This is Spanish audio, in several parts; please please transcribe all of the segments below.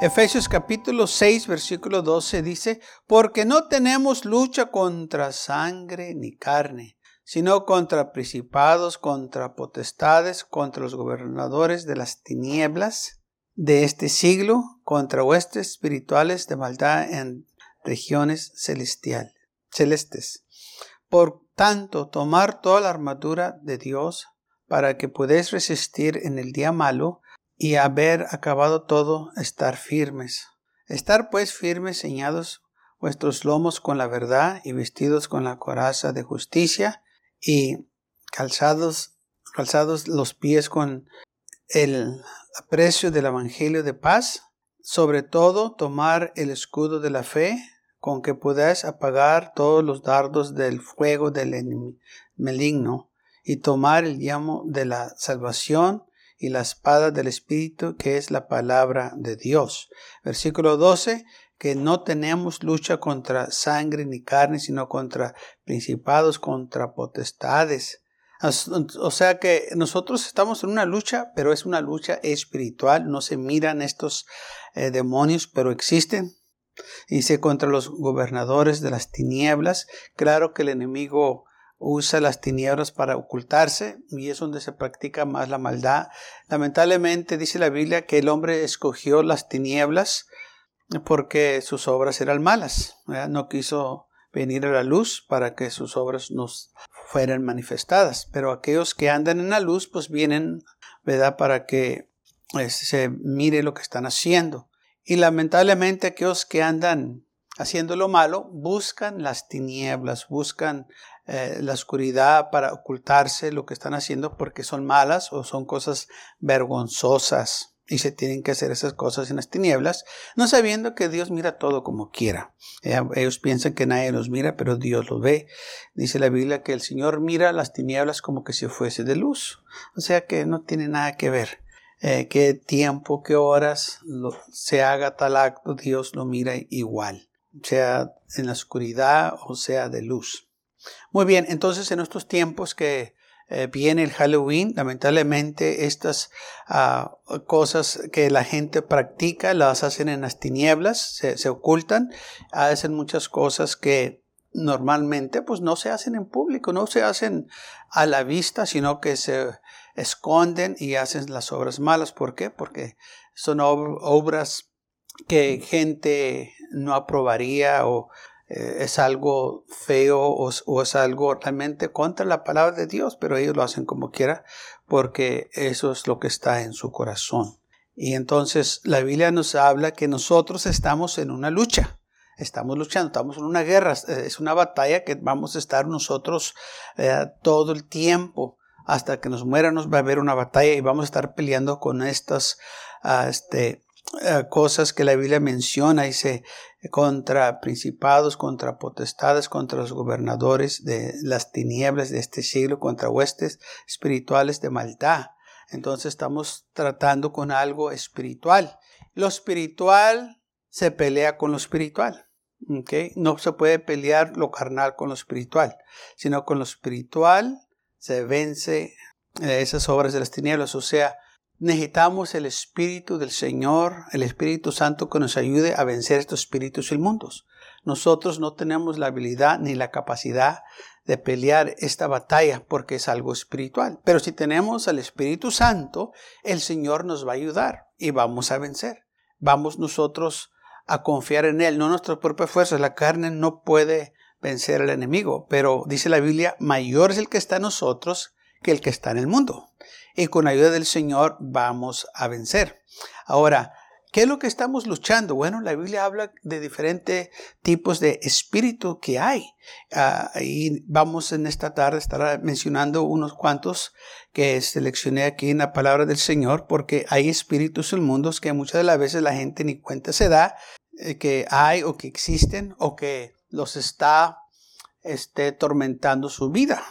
Efesios capítulo 6, versículo 12 dice, porque no tenemos lucha contra sangre ni carne, sino contra principados, contra potestades, contra los gobernadores de las tinieblas de este siglo, contra huestes espirituales de maldad en regiones celestiales, celestes. Por tanto, tomar toda la armadura de Dios para que podáis resistir en el día malo y haber acabado todo, estar firmes. Estar pues firmes, ceñados vuestros lomos con la verdad y vestidos con la coraza de justicia y calzados, calzados los pies con el aprecio del Evangelio de paz. Sobre todo, tomar el escudo de la fe, con que podáis apagar todos los dardos del fuego del maligno, y tomar el llamo de la salvación y la espada del Espíritu, que es la palabra de Dios. Versículo 12, que no tenemos lucha contra sangre ni carne, sino contra principados, contra potestades. O sea que nosotros estamos en una lucha, pero es una lucha espiritual. No se miran estos eh, demonios, pero existen. Dice contra los gobernadores de las tinieblas. Claro que el enemigo usa las tinieblas para ocultarse y es donde se practica más la maldad. Lamentablemente dice la Biblia que el hombre escogió las tinieblas porque sus obras eran malas. No quiso venir a la luz para que sus obras nos fueran manifestadas. Pero aquellos que andan en la luz pues vienen, ¿verdad? Para que pues, se mire lo que están haciendo. Y lamentablemente aquellos que andan haciendo lo malo buscan las tinieblas, buscan eh, la oscuridad para ocultarse lo que están haciendo porque son malas o son cosas vergonzosas y se tienen que hacer esas cosas en las tinieblas, no sabiendo que Dios mira todo como quiera. Eh, ellos piensan que nadie los mira, pero Dios los ve. Dice la Biblia que el Señor mira las tinieblas como que si fuese de luz. O sea que no tiene nada que ver. Eh, qué tiempo, qué horas se haga tal acto, Dios lo mira igual, sea en la oscuridad o sea de luz. Muy bien, entonces en estos tiempos que eh, viene el Halloween, lamentablemente estas ah, cosas que la gente practica las hacen en las tinieblas, se, ocultan, hacen muchas cosas que normalmente pues no se hacen en público, no se hacen a la vista, sino que se esconden y hacen las obras malas. ¿Por qué? Porque son obras que gente no aprobaría o eh, es algo feo o, es algo realmente contra la palabra de Dios, pero ellos lo hacen como quiera porque eso es lo que está en su corazón. Y entonces la Biblia nos habla que nosotros estamos en una lucha. Estamos luchando, estamos en una guerra, es una batalla que vamos a estar nosotros eh, todo el tiempo. Hasta que nos muera nos va a haber una batalla y vamos a estar peleando con estas ah, este, cosas que la Biblia menciona, dice, contra principados, contra potestades, contra los gobernadores de las tinieblas de este siglo, contra huestes espirituales de maldad. Entonces estamos tratando con algo espiritual. Lo espiritual se pelea con lo espiritual. ¿okay? No se puede pelear lo carnal con lo espiritual, sino con lo espiritual se vence esas obras de las tinieblas. O sea, Necesitamos el Espíritu del Señor, el Espíritu Santo que nos ayude a vencer estos espíritus inmundos. Nosotros no tenemos la habilidad ni la capacidad de pelear esta batalla porque es algo espiritual. Pero si tenemos al Espíritu Santo, el Señor nos va a ayudar y vamos a vencer. Vamos nosotros a confiar en Él, no nuestras propias fuerzas. La carne no puede vencer al enemigo, pero dice la Biblia, mayor es el que está en nosotros que el que está en el mundo y con ayuda del Señor vamos a vencer. Ahora, ¿qué es lo que estamos luchando? Bueno, la Biblia habla de diferentes tipos de espíritu que hay. Ah, y vamos en esta tarde a estar mencionando unos cuantos que seleccioné aquí en la palabra del Señor, porque hay espíritus en mundos que muchas de las veces la gente ni cuenta se da eh, que hay o que existen o que los está esté tormentando su vida.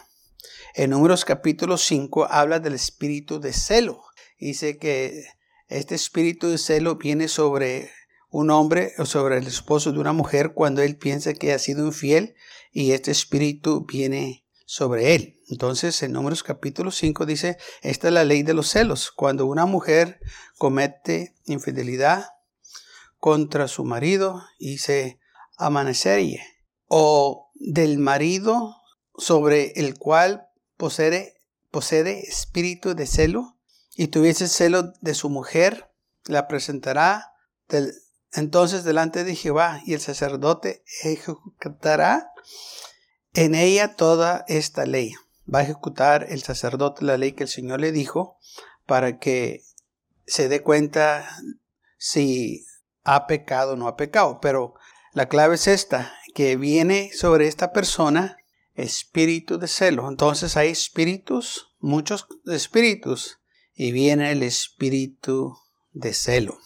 En Números capítulo 5 habla del espíritu de celo. Dice que este espíritu de celo viene sobre un hombre o sobre el esposo de una mujer cuando él piensa que ha sido infiel y este espíritu viene sobre él. Entonces, en Números capítulo 5 dice, esta es la ley de los celos. Cuando una mujer comete infidelidad contra su marido y se amanecería, o del marido sobre el cual posee, posee espíritu de celo, y tuviese celo de su mujer, la presentará entonces delante de Jehová, y el sacerdote ejecutará en ella toda esta ley. Va a ejecutar el sacerdote la ley que el Señor le dijo para que se dé cuenta si ha pecado o no ha pecado. Pero la clave es esta, que viene sobre esta persona espíritu de celo. Entonces hay espíritus, muchos espíritus, y viene el espíritu de celo.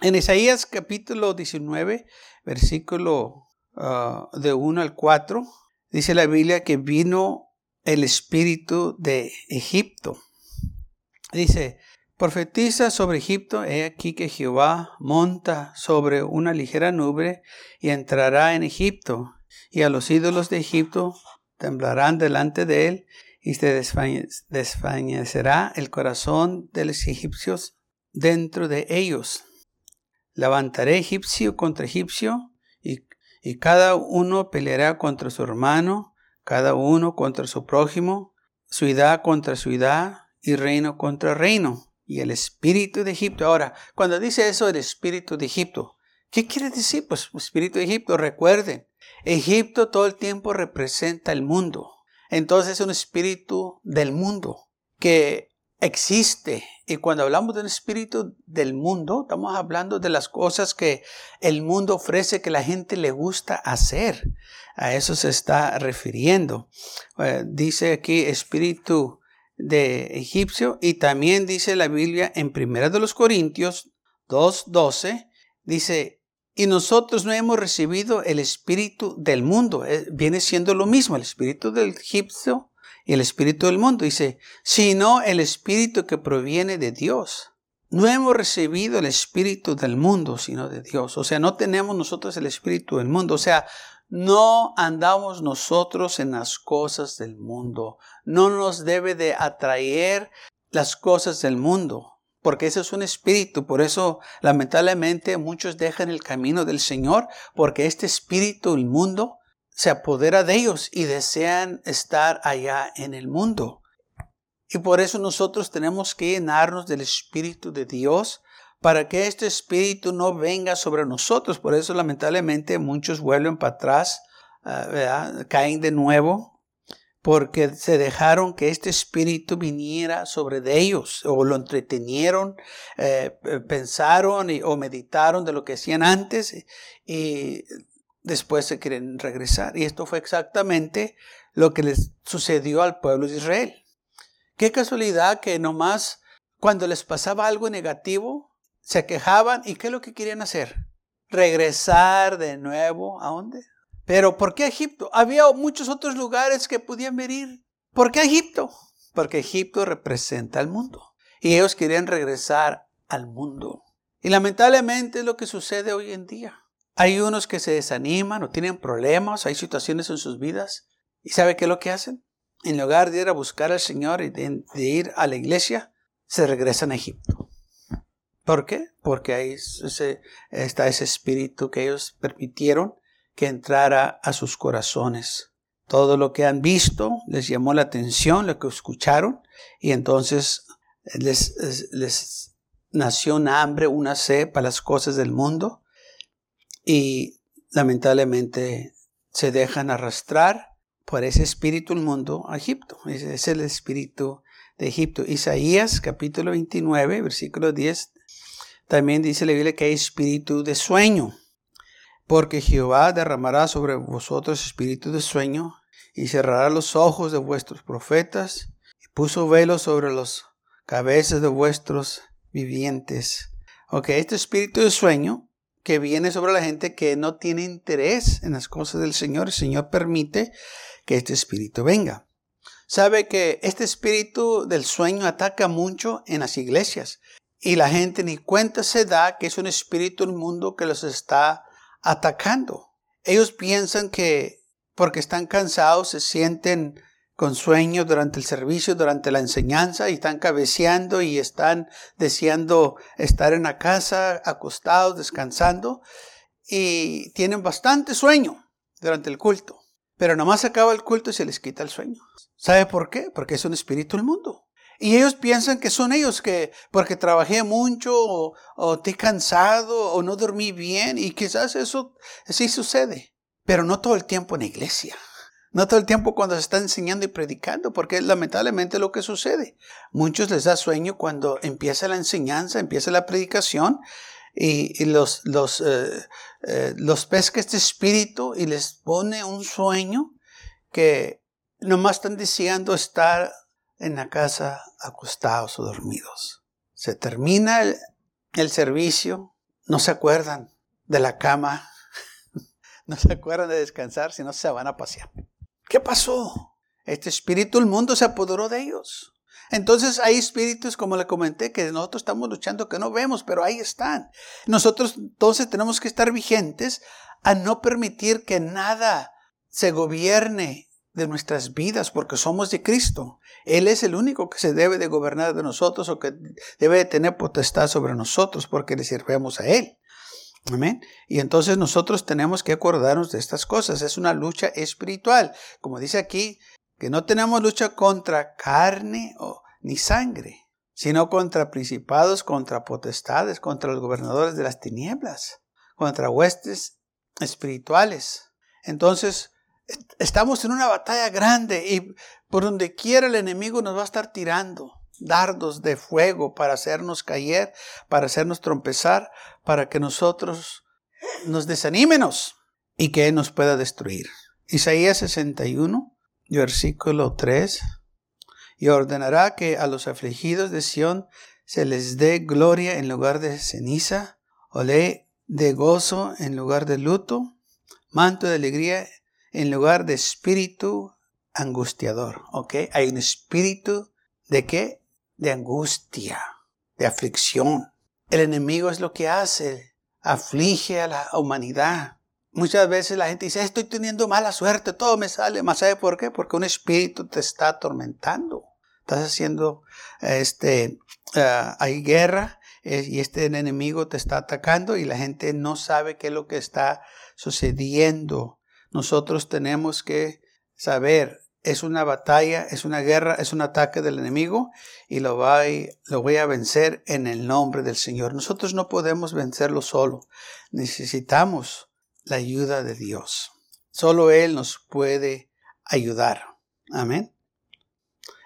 En Isaías capítulo 19, versículo ah, de 1 al 4, dice la Biblia que vino el espíritu de Egipto. Dice, profetiza sobre Egipto, he aquí que Jehová monta sobre una ligera nube y entrará en Egipto, y a los ídolos de Egipto temblarán delante de él, y se desfañecerá el corazón de los egipcios dentro de ellos. Levantaré egipcio contra egipcio, y, y cada uno peleará contra su hermano, cada uno contra su prójimo, ciudad contra ciudad, y reino contra reino. Y el espíritu de Egipto. Ahora, cuando dice eso el espíritu de Egipto, ¿qué quiere decir? Pues espíritu de Egipto, recuerden, Egipto todo el tiempo representa el mundo. Entonces es un espíritu del mundo que existe. Y cuando hablamos de un espíritu del mundo, estamos hablando de las cosas que el mundo ofrece que la gente le gusta hacer. A eso se está refiriendo. Eh, dice aquí espíritu de egipcio y también dice la Biblia en Primera de los Corintios 2.12, dice y nosotros no hemos recibido el espíritu del mundo. Eh, viene siendo lo mismo, el espíritu del egipcio y el espíritu del mundo. Dice, sino el espíritu que proviene de Dios. No hemos recibido el espíritu del mundo, sino de Dios. O sea, no tenemos nosotros el espíritu del mundo. O sea, no andamos nosotros en las cosas del mundo. No nos debe de atraer las cosas del mundo porque ese es un espíritu. Por eso, lamentablemente, muchos dejan el camino del Señor, porque este espíritu, el mundo, se apodera de ellos y desean estar allá en el mundo. Y por eso nosotros tenemos que llenarnos del Espíritu de Dios para que este Espíritu no venga sobre nosotros. Por eso lamentablemente muchos vuelven para atrás, ah, caen de nuevo porque se dejaron que este espíritu viniera sobre de ellos, o lo entretenieron, eh, pensaron o meditaron de lo que hacían antes y después se quieren regresar. Y esto fue exactamente lo que les sucedió al pueblo de Israel. Qué casualidad que nomás cuando les pasaba algo negativo, se quejaban y ¿qué es lo que querían hacer? Regresar de nuevo a dónde? Pero ¿por qué Egipto? Había muchos otros lugares que podían venir. ¿Por qué Egipto? Porque Egipto representa al mundo. Y ellos querían regresar al mundo. Y lamentablemente es lo que sucede hoy en día. Hay unos que se desaniman o tienen problemas, hay situaciones en sus vidas. ¿Y sabe qué es lo que hacen? En lugar de ir a buscar al Señor y de, ir a la iglesia, se regresan a Egipto. ¿Por qué? Porque ahí está ese espíritu que ellos permitieron que entrara a sus corazones. Todo lo que han visto les llamó la atención, lo que escucharon, y entonces les, les nació una hambre, una sed para las cosas del mundo, y lamentablemente se dejan arrastrar por ese espíritu del mundo a Egipto. Ese es el espíritu de Egipto. Isaías capítulo 29, versículo 10, también dice la Biblia que hay espíritu de sueño. Porque Jehová derramará sobre vosotros espíritu de sueño y cerrará los ojos de vuestros profetas y puso velo sobre los cabezas de vuestros vivientes. Ok, este espíritu de sueño que viene sobre la gente que no tiene interés en las cosas del Señor. El Señor permite que este espíritu venga. Sabe que este espíritu del sueño ataca mucho en las iglesias y la gente ni cuenta se da que es un espíritu del mundo que los está atacando. Ellos piensan que porque están cansados se sienten con sueño durante el servicio, durante la enseñanza, y están cabeceando y están deseando estar en la casa, acostados, descansando, y tienen bastante sueño durante el culto. Pero nomás acaba el culto y se les quita el sueño. ¿Sabe por qué? Porque es un espíritu del mundo. Y ellos piensan que son ellos que porque trabajé mucho o, o estoy cansado o no dormí bien y quizás eso sí sucede, pero no todo el tiempo en la iglesia. No todo el tiempo cuando se está enseñando y predicando, porque es lamentablemente lo que sucede. Muchos les da sueño cuando empieza la enseñanza, empieza la predicación y, los, los, eh, eh, los pesca este espíritu y les pone un sueño que nomás están deseando estar en la casa acostados o dormidos. Se termina el, el servicio, no se acuerdan de la cama, no se acuerdan de descansar, sino se van a pasear. ¿Qué pasó? Este espíritu del mundo se apoderó de ellos. Entonces hay espíritus, como le comenté, que nosotros estamos luchando que no vemos, pero ahí están. Nosotros entonces tenemos que estar vigentes a no permitir que nada se gobierne de nuestras vidas, porque somos de Cristo. Él es el único que se debe de gobernar de nosotros o que debe de tener potestad sobre nosotros, porque le sirvemos a Él. Amén. Y entonces nosotros tenemos que acordarnos de estas cosas. Es una lucha espiritual. Como dice aquí, que no tenemos lucha contra carne o, ni sangre, sino contra principados, contra potestades, contra los gobernadores de las tinieblas, contra huestes espirituales. Entonces, estamos en una batalla grande y por donde quiera el enemigo nos va a estar tirando dardos de fuego para hacernos caer, para hacernos trompezar, para que nosotros nos desanímenos y que Él nos pueda destruir. Isaías 61, versículo 3, y ordenará que a los afligidos de Sión se les dé gloria en lugar de ceniza, olé de gozo en lugar de luto, manto de alegría en lugar de espíritu angustiador. ¿Ok? Hay un espíritu de qué? De angustia, de aflicción. El enemigo es lo que hace, aflige a la humanidad. Muchas veces la gente dice, estoy teniendo mala suerte, todo me sale. ¿Más sabe por qué? Porque un espíritu te está atormentando. Estás haciendo, este, eh, hay guerra eh, y este enemigo te está atacando y la gente no sabe qué es lo que está sucediendo. Nosotros tenemos que saber, es una batalla, es una guerra, es un ataque del enemigo y lo voy, lo voy a vencer en el nombre del Señor. Nosotros no podemos vencerlo solo. Necesitamos la ayuda de Dios. Solo Él nos puede ayudar. Amén.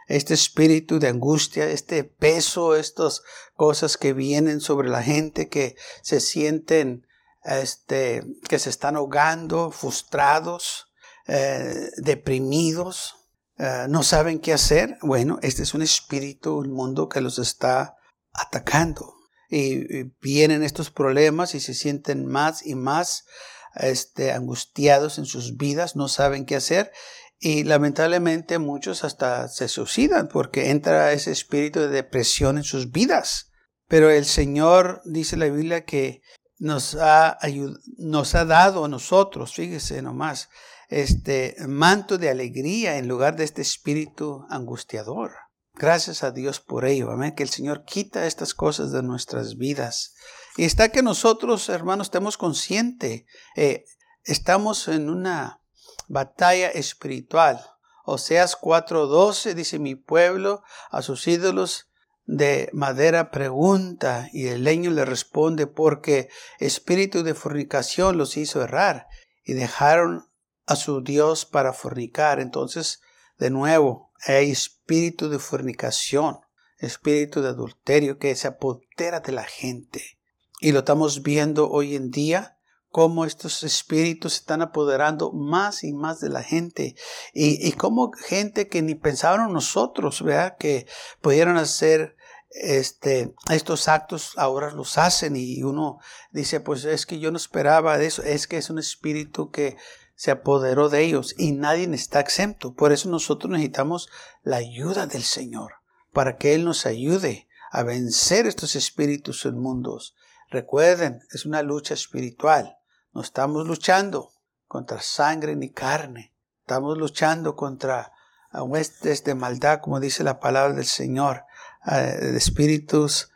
Este espíritu de angustia, este peso, estas cosas que vienen sobre la gente que se sienten, este, que se están ahogando, frustrados, eh, deprimidos, eh, no saben qué hacer. Bueno, este es un espíritu, un mundo que los está atacando. y vienen estos problemas y se sienten más y más este, angustiados en sus vidas, no saben qué hacer y lamentablemente muchos hasta se suicidan porque entra ese espíritu de depresión en sus vidas. Pero el Señor dice la Biblia que nos ha, nos ha dado a nosotros, fíjese nomás, este manto de alegría en lugar de este espíritu angustiador. Gracias a Dios por ello, amén, que el Señor quita estas cosas de nuestras vidas. Y está que nosotros, hermanos, estemos conscientes, eh, estamos en una batalla espiritual. Oseas 4:12 dice, mi pueblo a sus ídolos de madera pregunta y el leño le responde porque espíritu de fornicación los hizo errar y dejaron a su Dios para fornicar. Entonces, de nuevo, hay espíritu de fornicación, espíritu de adulterio que se apodera de la gente. Y lo estamos viendo hoy en día, cómo estos espíritus se están apoderando más y más de la gente. Y, y cómo gente que ni pensaron nosotros, ¿verdad? Que pudieran hacer este, estos actos ahora los hacen y uno dice, pues es que yo no esperaba de eso, es que es un espíritu que se apoderó de ellos y nadie está exento. Por eso nosotros necesitamos la ayuda del Señor, para que Él nos ayude a vencer estos espíritus inmundos. Recuerden, es una lucha espiritual. No estamos luchando contra sangre ni carne. Estamos luchando contra huestes de maldad, como dice la palabra del Señor, de espíritus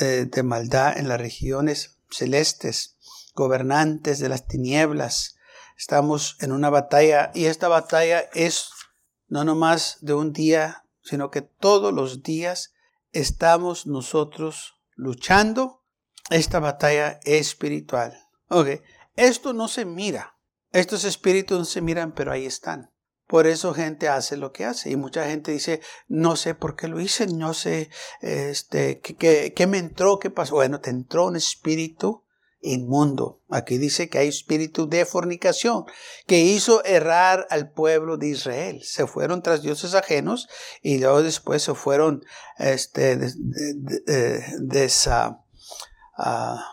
eh, de maldad en las regiones celestes, gobernantes de las tinieblas. Estamos en una batalla y esta batalla es no nomás de un día, sino que todos los días estamos nosotros luchando esta batalla espiritual. Ok, esto no se mira. Estos espíritus no se miran, pero ahí están. Por eso gente hace lo que hace. Y mucha gente dice, no sé por qué lo hice, no sé este, qué, qué, me entró, qué pasó. Bueno, te entró un espíritu inmundo. Aquí dice que hay espíritu de fornicación que hizo errar al pueblo de Israel. Se fueron tras dioses ajenos y luego después se fueron este, de, ah,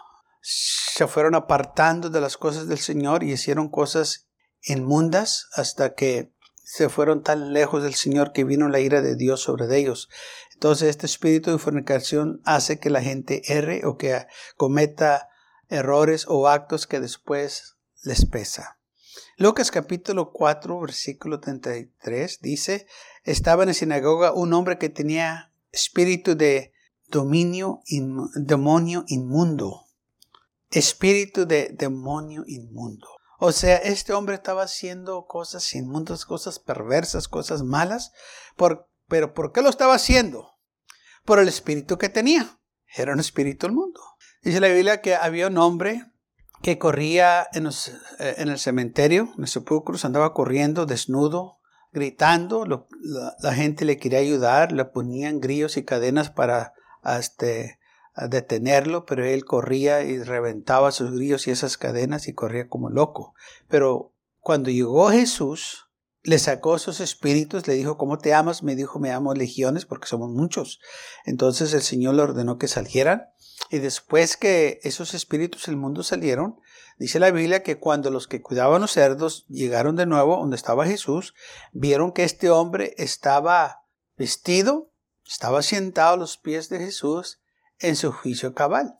se fueron apartando de las cosas del Señor y hicieron cosas inmundas hasta que se fueron tan lejos del Señor que vino la ira de Dios sobre ellos. Entonces este espíritu de fornicación hace que la gente erre o que cometa errores o actos que después les pesa. Lucas capítulo 4 versículo 33 dice, estaba en la sinagoga un hombre que tenía espíritu de dominio, demonio inmundo. Espíritu de demonio inmundo. O sea, este hombre estaba haciendo cosas inmundas, cosas perversas, cosas malas. Por, pero ¿por qué lo estaba haciendo? Por el espíritu que tenía. Era un espíritu del mundo. Dice la Biblia que había un hombre que corría en, eh, el cementerio, en el sepulcro, andaba corriendo desnudo, gritando. la, gente le quería ayudar, le ponían grillos y cadenas para este, a detenerlo, pero él corría y reventaba sus grillos y esas cadenas y corría como loco. Pero cuando llegó Jesús, le sacó sus espíritus, le dijo, ¿cómo te amas? Me dijo, me amo legiones porque somos muchos. Entonces el Señor le ordenó que salieran. Y después que esos espíritus del mundo salieron, dice la Biblia que cuando los que cuidaban los cerdos llegaron de nuevo donde estaba Jesús, vieron que este hombre estaba vestido, estaba sentado a los pies de Jesús en su juicio cabal.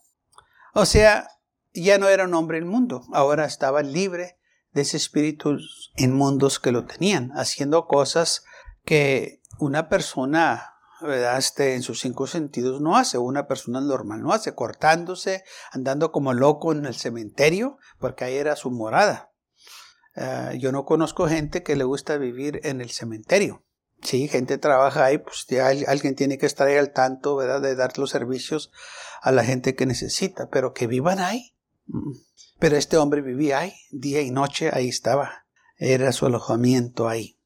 O sea, ya no era un hombre inmundo, ahora estaba libre de esos espíritus inmundos que lo tenían, haciendo cosas que una persona ¿verdad? Este, en sus cinco sentidos no hace, una persona normal no hace, cortándose, andando como loco en el cementerio, porque ahí era su morada. Eh, yo no conozco gente que le gusta vivir en el cementerio. Sí, gente trabaja ahí, pues alguien tiene que estar ahí al tanto, ¿verdad? De dar los servicios a la gente que necesita, pero que vivan ahí. Mm. Pero este hombre vivía ahí, día y noche, ahí estaba. Era su alojamiento ahí.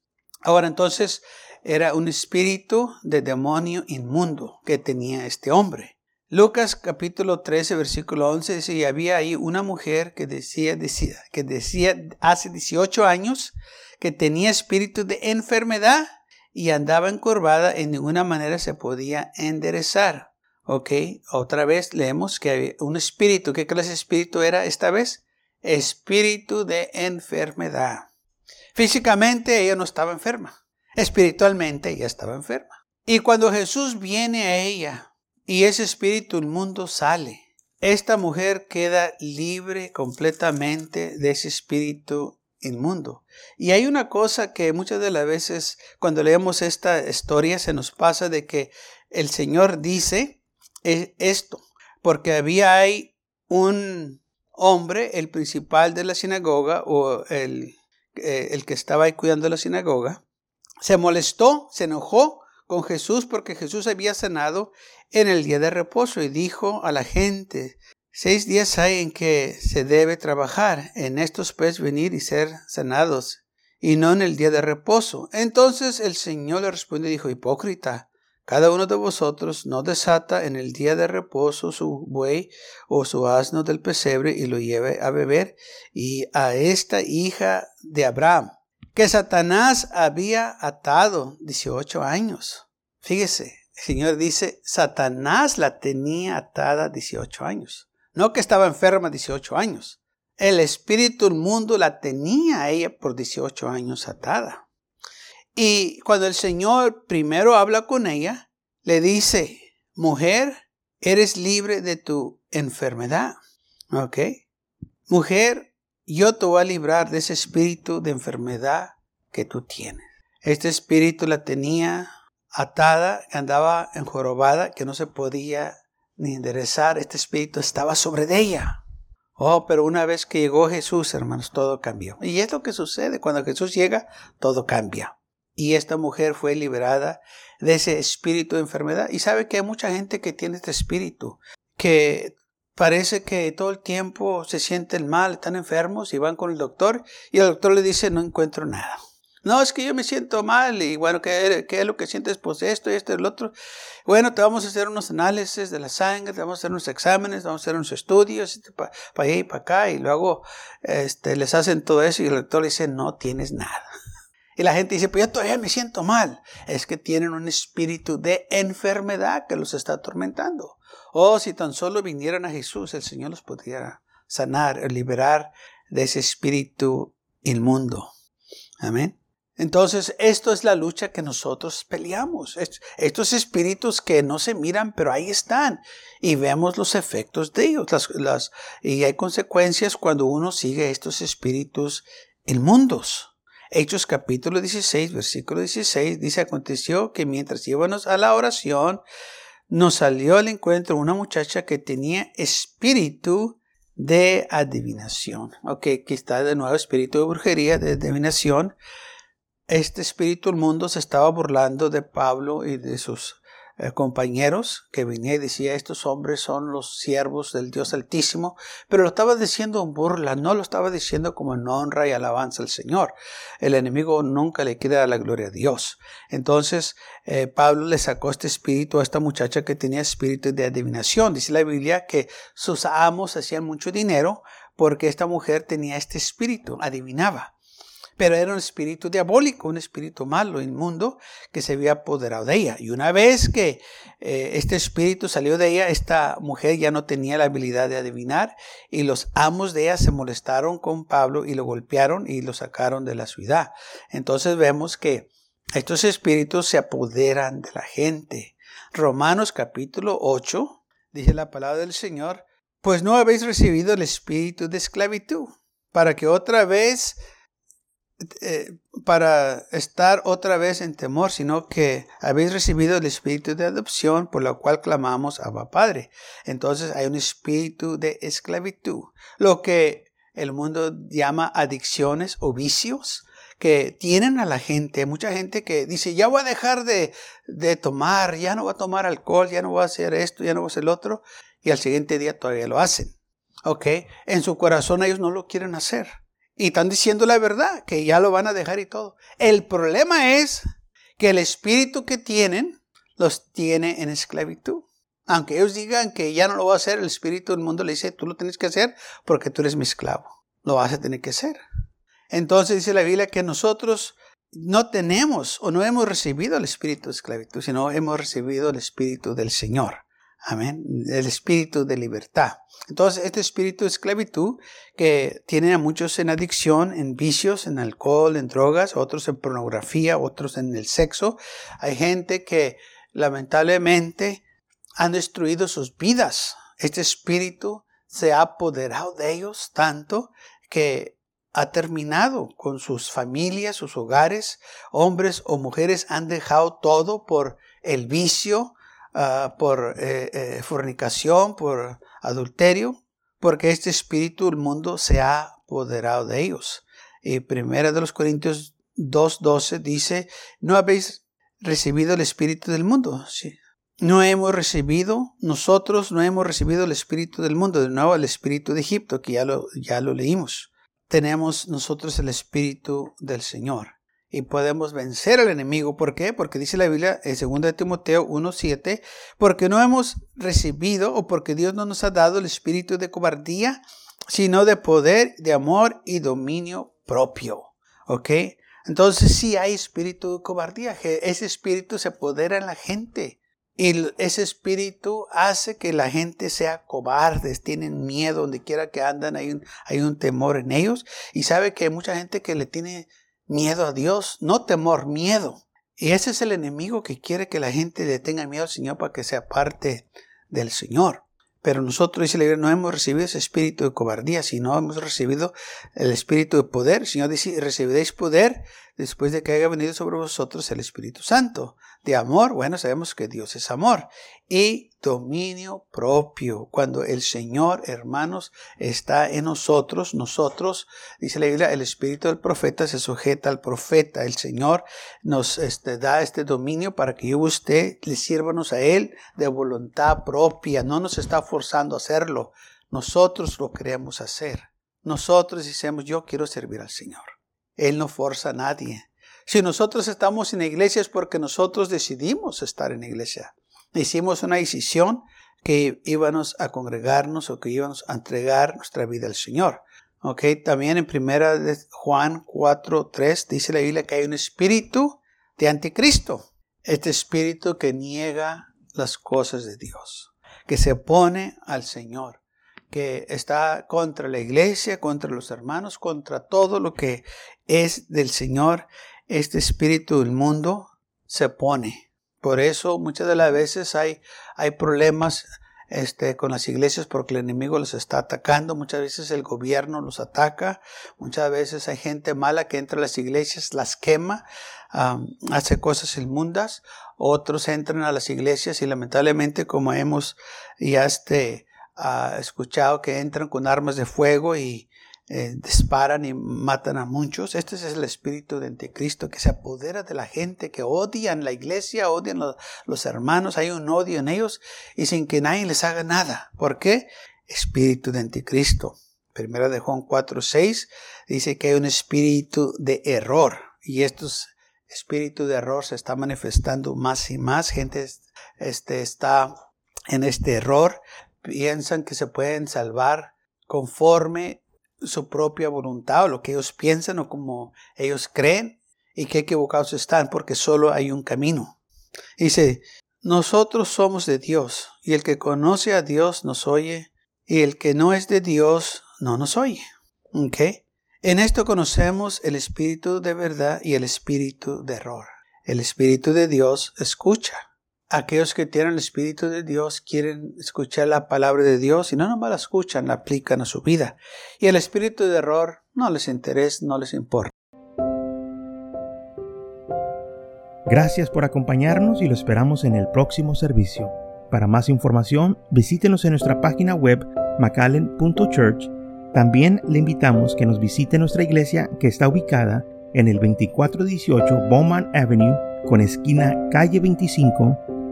Ahora entonces era un espíritu de demonio inmundo que tenía este hombre. Lucas capítulo 13 versículo 11 dice, y había ahí una mujer que decía, decía, que decía hace 18 años que tenía espíritu de enfermedad y andaba encorvada, en ninguna manera se podía enderezar. Ok, otra vez leemos que había un espíritu. ¿Qué clase de espíritu era esta vez? Espíritu de enfermedad. Físicamente ella no estaba enferma. Espiritualmente ella estaba enferma. Y cuando Jesús viene a ella y ese espíritu inmundo sale, esta mujer queda libre completamente de ese espíritu inmundo. Y hay una cosa que muchas de las veces cuando leemos esta historia se nos pasa de que el Señor dice e, esto, porque había ahí un hombre, el principal de la sinagoga o el, eh, el que estaba ahí cuidando la sinagoga, se molestó, se enojó con Jesús porque Jesús había sanado en el día de reposo y dijo a la gente, Seis días hay en que se debe trabajar, en estos pues venir y ser sanados, y no en el día de reposo. Entonces el Señor le respondió y dijo, hipócrita, cada uno de vosotros no desata en el día de reposo su buey o su asno del pesebre y lo lleve a beber, y a esta hija de Abraham, que Satanás había atado 18 años. Fíjese, el Señor dice, Satanás la tenía atada 18 años. No que estaba enferma 18 años. El espíritu del mundo la tenía a ella por 18 años atada. Y cuando el Señor primero habla con ella, le dice, mujer, eres libre de tu enfermedad. ¿Ok? Mujer, yo te voy a librar de ese espíritu de enfermedad que tú tienes. Este espíritu la tenía atada, andaba enjorobada, que no se podía ni enderezar. Este espíritu estaba sobre ella. Oh, pero una vez que llegó Jesús, hermanos, todo cambió. Y es lo que sucede. Cuando Jesús llega, todo cambia. Y esta mujer fue liberada de ese espíritu de enfermedad. Y sabe que hay mucha gente que tiene este espíritu, que parece que todo el tiempo se sienten mal, están enfermos y van con el doctor y el doctor le dice no encuentro nada. No, es que yo me siento mal y bueno, ¿qué, es lo que sientes? Pues esto esto y el otro. Bueno, te vamos a hacer unos análisis de la sangre, te vamos a hacer unos exámenes, vamos a hacer unos estudios para allá y para acá y luego este, les hacen todo eso y el doctor dice no tienes nada. Y la gente dice, pues yo todavía me siento mal. Es que tienen un espíritu de enfermedad que los está atormentando. Oh, si tan solo vinieran a Jesús, el Señor los pudiera sanar, liberar de ese espíritu inmundo. Amén. Entonces, esto es la lucha que nosotros peleamos. Estos espíritus que no se miran, pero ahí están. Y vemos los efectos de ellos. Las, y hay consecuencias cuando uno sigue estos espíritus inmundos. Hechos capítulo 16, versículo 16, dice, aconteció que mientras íbamos a la oración, nos salió al encuentro una muchacha que tenía espíritu de adivinación. Ok, aquí está de nuevo espíritu de brujería, de adivinación este espíritu del mundo se estaba burlando de Pablo y de sus eh, compañeros que venía y decía estos hombres son los siervos del Dios Altísimo, pero lo estaba diciendo en burla, no lo estaba diciendo como en honra y alabanza al Señor. El enemigo nunca le queda la gloria a Dios. Entonces eh, Pablo le sacó este espíritu a esta muchacha que tenía espíritu de adivinación. Dice la Biblia que sus amos hacían mucho dinero porque esta mujer tenía este espíritu, adivinaba pero era un espíritu diabólico, un espíritu malo, inmundo, que se había apoderado de ella. Y una vez que eh, este espíritu salió de ella, esta mujer ya no tenía la habilidad de adivinar y los amos de ella se molestaron con Pablo y lo golpearon y lo sacaron de la ciudad. Entonces vemos que estos espíritus se apoderan de la gente. Romanos capítulo 8, dice la palabra del Señor, pues no habéis recibido el espíritu de esclavitud, para que otra vez eh, para estar otra vez en temor, sino que habéis recibido el espíritu de adopción por lo cual clamamos Abba Padre. Entonces hay un espíritu de esclavitud, lo que el mundo llama adicciones o vicios que tienen a la gente, mucha gente que dice, ya voy a dejar de, de tomar, ya no voy a tomar alcohol, ya no voy a hacer esto, ya no voy a hacer lo otro, y al siguiente día todavía lo hacen. ¿Ok? En su corazón ellos no lo quieren hacer. Y están diciendo la verdad, que ya lo van a dejar y todo. El problema es que el espíritu que tienen los tiene en esclavitud. Aunque ellos digan que ya no lo va a hacer, el espíritu del mundo le dice, tú lo tienes que hacer porque tú eres mi esclavo. Lo vas a tener que hacer. Entonces dice la Biblia que nosotros no tenemos o no hemos recibido el espíritu de esclavitud, sino hemos recibido el espíritu del Señor. Amén. El espíritu de libertad. Entonces, este espíritu de esclavitud que tiene a muchos en adicción, en vicios, en alcohol, en drogas, otros en pornografía, otros en el sexo. Hay gente que lamentablemente han destruido sus vidas. Este espíritu se ha apoderado de ellos tanto que ha terminado con sus familias, sus hogares. Hombres o mujeres han dejado todo por el vicio, Ah, por eh, eh, fornicación, por adulterio, porque este espíritu del mundo se ha apoderado de ellos. Y primera de los Corintios 2.12 dice, no habéis recibido el espíritu del mundo. Sí. No hemos recibido, nosotros no hemos recibido el espíritu del mundo, de nuevo el espíritu de Egipto, que ya lo, ya lo leímos. Tenemos nosotros el espíritu del Señor y podemos vencer al enemigo. ¿Por qué? Porque dice la Biblia en 2 Timoteo 1.7, porque no hemos recibido o porque Dios no nos ha dado el espíritu de cobardía, sino de poder, de amor y dominio propio. ¿Ok? Entonces sí hay espíritu de cobardía, ese espíritu se apodera en la gente. Y ese espíritu hace que la gente sea cobardes, tienen miedo, donde quiera que andan hay un, hay un temor en ellos. Y sabe que hay mucha gente que le tiene miedo a Dios, no temor, miedo. Y ese es el enemigo que quiere que la gente le tenga miedo al Señor para que sea parte del Señor. Pero nosotros, dice la Biblia, no hemos recibido ese espíritu de cobardía, sino hemos recibido el espíritu de poder. El Señor dice, recibiréis poder después de que haya venido sobre vosotros el Espíritu Santo. De amor, bueno, sabemos que Dios es amor. Y dominio propio. Cuando el Señor, hermanos, está en nosotros, nosotros, dice la Biblia, el espíritu del profeta se sujeta al profeta. El Señor nos este, da este dominio para que yo y usted le sírvanos a Él de voluntad propia. No nos está forzando a hacerlo. Nosotros lo queremos hacer. Nosotros decimos, yo quiero servir al Señor. Él no forza a nadie. Si nosotros estamos en iglesia es porque nosotros decidimos estar en la iglesia. Hicimos una decisión que íbamos a congregarnos o que íbamos a entregar nuestra vida al Señor. Ok, también en primera de Juan 4, 3 dice la Biblia que hay un espíritu de anticristo. Este espíritu que niega las cosas de Dios, que se opone al Señor que está contra la iglesia, contra los hermanos, contra todo lo que es del Señor, este espíritu del mundo se pone. Por eso muchas de las veces hay, hay problemas este, con las iglesias porque el enemigo los está atacando. Muchas veces el gobierno los ataca. Muchas veces hay gente mala que entra a las iglesias, las quema, hace cosas inmundas. Otros entran a las iglesias y lamentablemente como hemos ya este, ha escuchado que entran con armas de fuego y eh, disparan y matan a muchos. Este es el espíritu de anticristo que se apodera de la gente, que odian la iglesia, odian los hermanos, hay un odio en ellos y sin que nadie les haga nada. ¿Por qué? Espíritu de anticristo. Primera de Juan 4, 6 dice que hay un espíritu de error y estos espíritu de error se está manifestando más y más. Gente este, está en este error, piensan que se pueden salvar conforme su propia voluntad o lo que ellos piensan o como ellos creen y qué equivocados están porque solo hay un camino. Dice, nosotros somos de Dios y el que conoce a Dios nos oye y el que no es de Dios no nos oye. ¿Okay? En esto conocemos el espíritu de verdad y el espíritu de error. El espíritu de Dios escucha aquellos que tienen el Espíritu de Dios quieren escuchar la palabra de Dios y no nomás la escuchan, la aplican a su vida. Y el espíritu de error no les interesa, no les importa. Gracias por acompañarnos y lo esperamos en el próximo servicio. Para más información, visítenos en nuestra página web macallen.church. También le invitamos que nos visite nuestra iglesia que está ubicada en el 2418 Bowman Avenue con esquina calle 25